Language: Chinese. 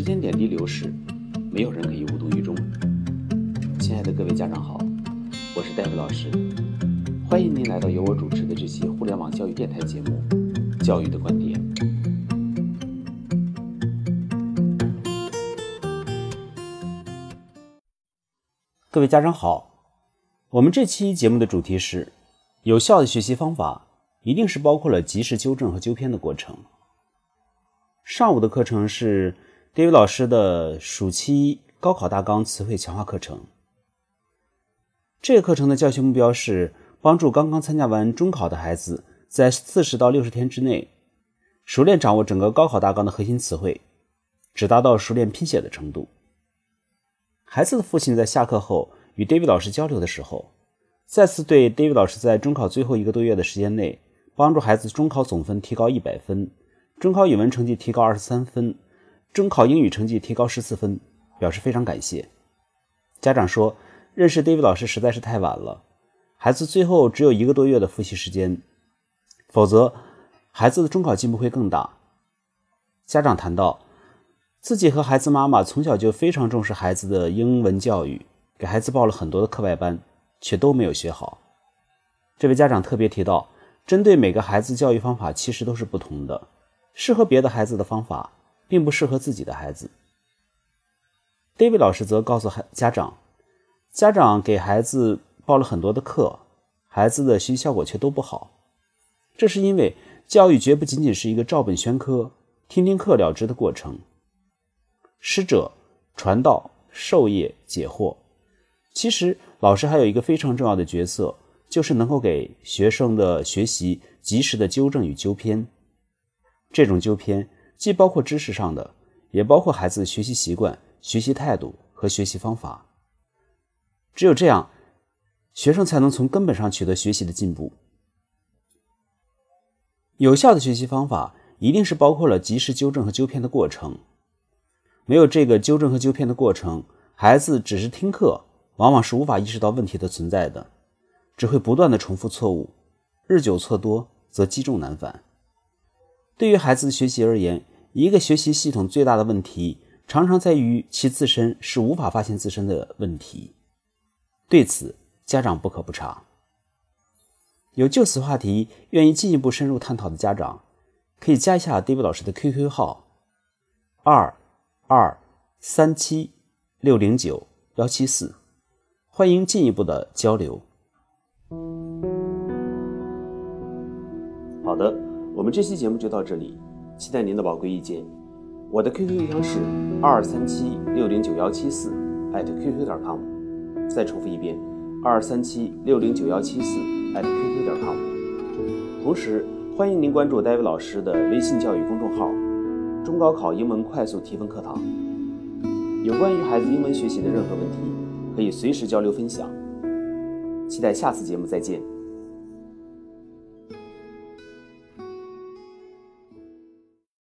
时间点滴流逝，没有人可以无动于衷。亲爱的各位家长好，我是戴维老师，欢迎您来到由我主持的这期互联网教育电台节目《教育的观点》。各位家长好，我们这期节目的主题是：有效的学习方法一定是包括了及时纠正和纠偏的过程。上午的课程是 David 老师的暑期高考大纲词汇强化课程。这个课程的教学目标是帮助刚刚参加完中考的孩子，在四十到六十天之内，熟练掌握整个高考大纲的核心词汇，只达到熟练拼写的程度。孩子的父亲在下课后与 David 老师交流的时候，再次对 David 老师在中考最后一个多月的时间内，帮助孩子中考总分提高一百分。中考语文成绩提高二十三分，中考英语成绩提高十四分，表示非常感谢。家长说，认识 David 老师实在是太晚了，孩子最后只有一个多月的复习时间，否则孩子的中考进步会更大。家长谈到，自己和孩子妈妈从小就非常重视孩子的英文教育，给孩子报了很多的课外班，却都没有学好。这位家长特别提到，针对每个孩子教育方法其实都是不同的。适合别的孩子的方法，并不适合自己的孩子。David 老师则告诉孩家长，家长给孩子报了很多的课，孩子的学习效果却都不好。这是因为教育绝不仅仅是一个照本宣科、听听课了之的过程。师者，传道授业解惑。其实，老师还有一个非常重要的角色，就是能够给学生的学习及时的纠正与纠偏。这种纠偏既包括知识上的，也包括孩子学习习惯、学习态度和学习方法。只有这样，学生才能从根本上取得学习的进步。有效的学习方法一定是包括了及时纠正和纠偏的过程。没有这个纠正和纠偏的过程，孩子只是听课，往往是无法意识到问题的存在的，只会不断的重复错误，日久错多则积重难返。对于孩子的学习而言，一个学习系统最大的问题，常常在于其自身是无法发现自身的问题。对此，家长不可不察。有就此话题愿意进一步深入探讨的家长，可以加一下 David 老师的 QQ 号：二二三七六零九幺七四，欢迎进一步的交流。好的。我们这期节目就到这里，期待您的宝贵意见。我的 QQ 邮箱是二三七六零九幺七四艾特 QQ 点 com。再重复一遍，二三七六零九幺七四艾特 QQ 点 com。同时，欢迎您关注戴维老师的微信教育公众号“中高考英文快速提分课堂”。有关于孩子英文学习的任何问题，可以随时交流分享。期待下次节目再见。